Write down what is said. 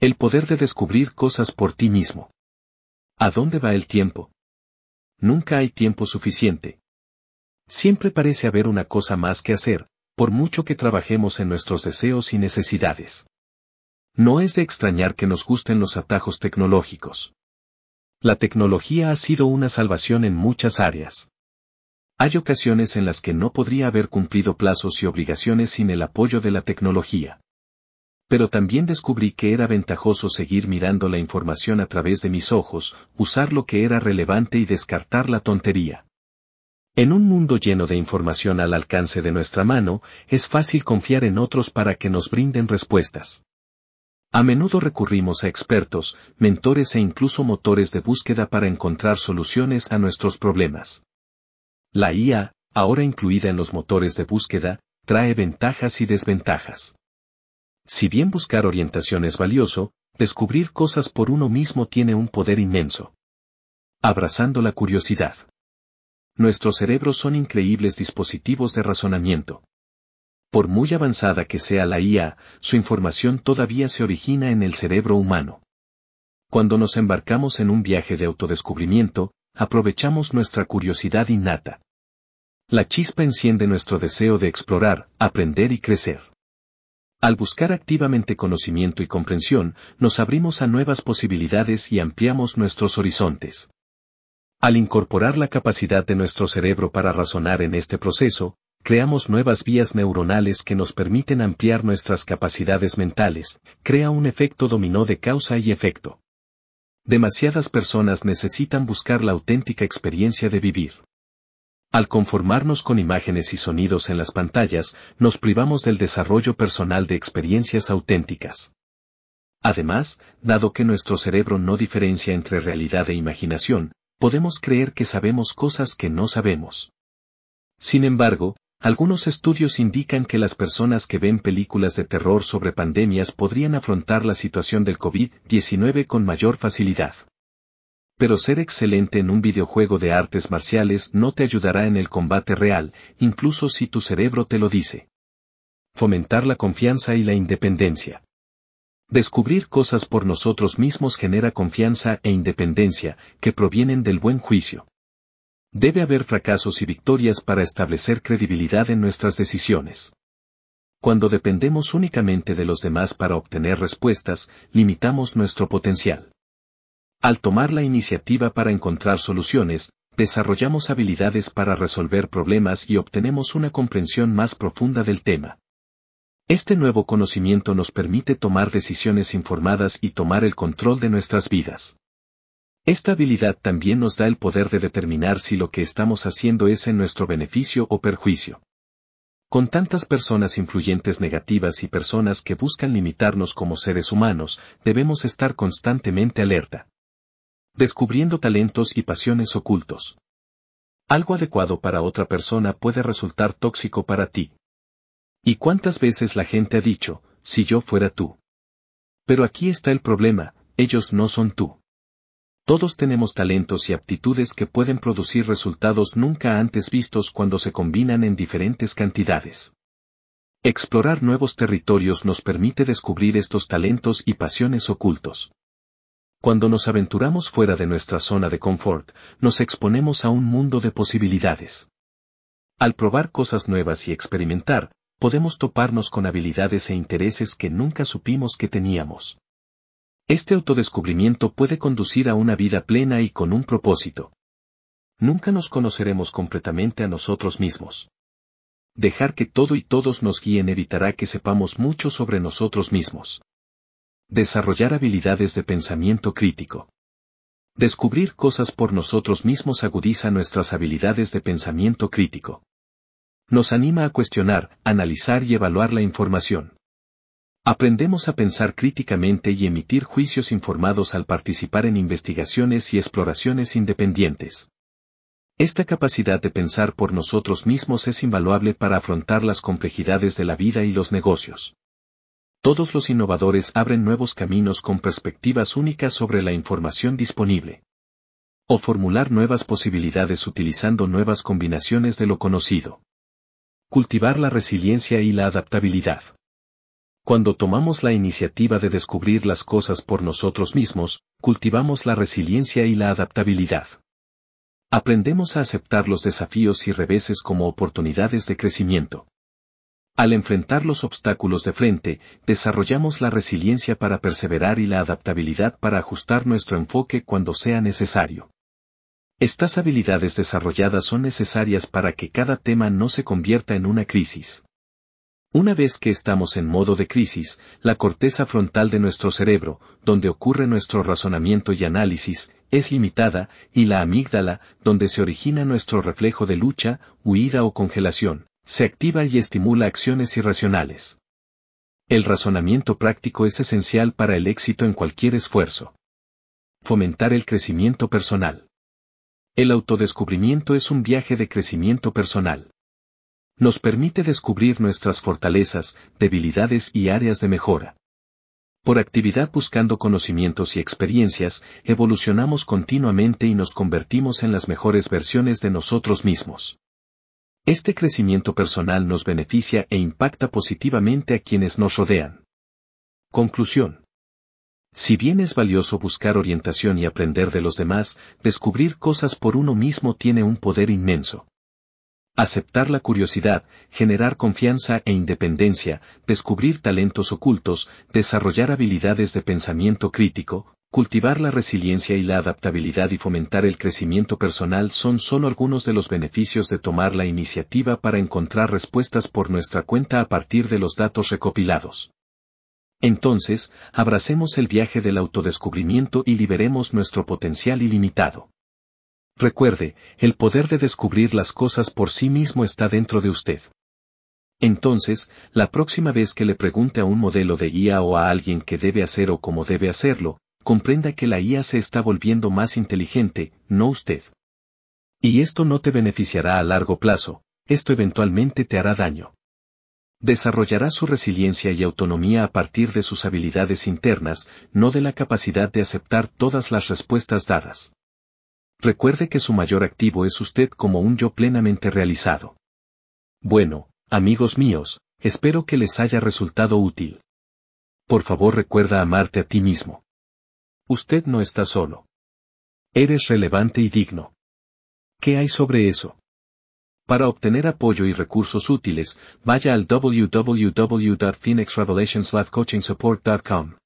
El poder de descubrir cosas por ti mismo. ¿A dónde va el tiempo? Nunca hay tiempo suficiente. Siempre parece haber una cosa más que hacer, por mucho que trabajemos en nuestros deseos y necesidades. No es de extrañar que nos gusten los atajos tecnológicos. La tecnología ha sido una salvación en muchas áreas. Hay ocasiones en las que no podría haber cumplido plazos y obligaciones sin el apoyo de la tecnología. Pero también descubrí que era ventajoso seguir mirando la información a través de mis ojos, usar lo que era relevante y descartar la tontería. En un mundo lleno de información al alcance de nuestra mano, es fácil confiar en otros para que nos brinden respuestas. A menudo recurrimos a expertos, mentores e incluso motores de búsqueda para encontrar soluciones a nuestros problemas. La IA, ahora incluida en los motores de búsqueda, trae ventajas y desventajas. Si bien buscar orientación es valioso, descubrir cosas por uno mismo tiene un poder inmenso. Abrazando la curiosidad. Nuestros cerebros son increíbles dispositivos de razonamiento. Por muy avanzada que sea la IA, su información todavía se origina en el cerebro humano. Cuando nos embarcamos en un viaje de autodescubrimiento, aprovechamos nuestra curiosidad innata. La chispa enciende nuestro deseo de explorar, aprender y crecer. Al buscar activamente conocimiento y comprensión, nos abrimos a nuevas posibilidades y ampliamos nuestros horizontes. Al incorporar la capacidad de nuestro cerebro para razonar en este proceso, creamos nuevas vías neuronales que nos permiten ampliar nuestras capacidades mentales, crea un efecto dominó de causa y efecto. Demasiadas personas necesitan buscar la auténtica experiencia de vivir. Al conformarnos con imágenes y sonidos en las pantallas, nos privamos del desarrollo personal de experiencias auténticas. Además, dado que nuestro cerebro no diferencia entre realidad e imaginación, podemos creer que sabemos cosas que no sabemos. Sin embargo, algunos estudios indican que las personas que ven películas de terror sobre pandemias podrían afrontar la situación del COVID-19 con mayor facilidad. Pero ser excelente en un videojuego de artes marciales no te ayudará en el combate real, incluso si tu cerebro te lo dice. Fomentar la confianza y la independencia. Descubrir cosas por nosotros mismos genera confianza e independencia, que provienen del buen juicio. Debe haber fracasos y victorias para establecer credibilidad en nuestras decisiones. Cuando dependemos únicamente de los demás para obtener respuestas, limitamos nuestro potencial. Al tomar la iniciativa para encontrar soluciones, desarrollamos habilidades para resolver problemas y obtenemos una comprensión más profunda del tema. Este nuevo conocimiento nos permite tomar decisiones informadas y tomar el control de nuestras vidas. Esta habilidad también nos da el poder de determinar si lo que estamos haciendo es en nuestro beneficio o perjuicio. Con tantas personas influyentes negativas y personas que buscan limitarnos como seres humanos, debemos estar constantemente alerta descubriendo talentos y pasiones ocultos. Algo adecuado para otra persona puede resultar tóxico para ti. ¿Y cuántas veces la gente ha dicho, si yo fuera tú? Pero aquí está el problema, ellos no son tú. Todos tenemos talentos y aptitudes que pueden producir resultados nunca antes vistos cuando se combinan en diferentes cantidades. Explorar nuevos territorios nos permite descubrir estos talentos y pasiones ocultos. Cuando nos aventuramos fuera de nuestra zona de confort, nos exponemos a un mundo de posibilidades. Al probar cosas nuevas y experimentar, podemos toparnos con habilidades e intereses que nunca supimos que teníamos. Este autodescubrimiento puede conducir a una vida plena y con un propósito. Nunca nos conoceremos completamente a nosotros mismos. Dejar que todo y todos nos guíen evitará que sepamos mucho sobre nosotros mismos. Desarrollar habilidades de pensamiento crítico. Descubrir cosas por nosotros mismos agudiza nuestras habilidades de pensamiento crítico. Nos anima a cuestionar, analizar y evaluar la información. Aprendemos a pensar críticamente y emitir juicios informados al participar en investigaciones y exploraciones independientes. Esta capacidad de pensar por nosotros mismos es invaluable para afrontar las complejidades de la vida y los negocios. Todos los innovadores abren nuevos caminos con perspectivas únicas sobre la información disponible. O formular nuevas posibilidades utilizando nuevas combinaciones de lo conocido. Cultivar la resiliencia y la adaptabilidad. Cuando tomamos la iniciativa de descubrir las cosas por nosotros mismos, cultivamos la resiliencia y la adaptabilidad. Aprendemos a aceptar los desafíos y reveses como oportunidades de crecimiento. Al enfrentar los obstáculos de frente, desarrollamos la resiliencia para perseverar y la adaptabilidad para ajustar nuestro enfoque cuando sea necesario. Estas habilidades desarrolladas son necesarias para que cada tema no se convierta en una crisis. Una vez que estamos en modo de crisis, la corteza frontal de nuestro cerebro, donde ocurre nuestro razonamiento y análisis, es limitada, y la amígdala, donde se origina nuestro reflejo de lucha, huida o congelación, se activa y estimula acciones irracionales. El razonamiento práctico es esencial para el éxito en cualquier esfuerzo. Fomentar el crecimiento personal. El autodescubrimiento es un viaje de crecimiento personal. Nos permite descubrir nuestras fortalezas, debilidades y áreas de mejora. Por actividad buscando conocimientos y experiencias, evolucionamos continuamente y nos convertimos en las mejores versiones de nosotros mismos. Este crecimiento personal nos beneficia e impacta positivamente a quienes nos rodean. Conclusión. Si bien es valioso buscar orientación y aprender de los demás, descubrir cosas por uno mismo tiene un poder inmenso. Aceptar la curiosidad, generar confianza e independencia, descubrir talentos ocultos, desarrollar habilidades de pensamiento crítico, cultivar la resiliencia y la adaptabilidad y fomentar el crecimiento personal son solo algunos de los beneficios de tomar la iniciativa para encontrar respuestas por nuestra cuenta a partir de los datos recopilados. Entonces, abracemos el viaje del autodescubrimiento y liberemos nuestro potencial ilimitado. Recuerde, el poder de descubrir las cosas por sí mismo está dentro de usted. Entonces, la próxima vez que le pregunte a un modelo de IA o a alguien qué debe hacer o cómo debe hacerlo, comprenda que la IA se está volviendo más inteligente, no usted. Y esto no te beneficiará a largo plazo, esto eventualmente te hará daño. Desarrollará su resiliencia y autonomía a partir de sus habilidades internas, no de la capacidad de aceptar todas las respuestas dadas. Recuerde que su mayor activo es usted como un yo plenamente realizado. Bueno, amigos míos, espero que les haya resultado útil. Por favor recuerda amarte a ti mismo. Usted no está solo. Eres relevante y digno. ¿Qué hay sobre eso? Para obtener apoyo y recursos útiles, vaya al www.phoenixrevelationslifecoachingsupport.com.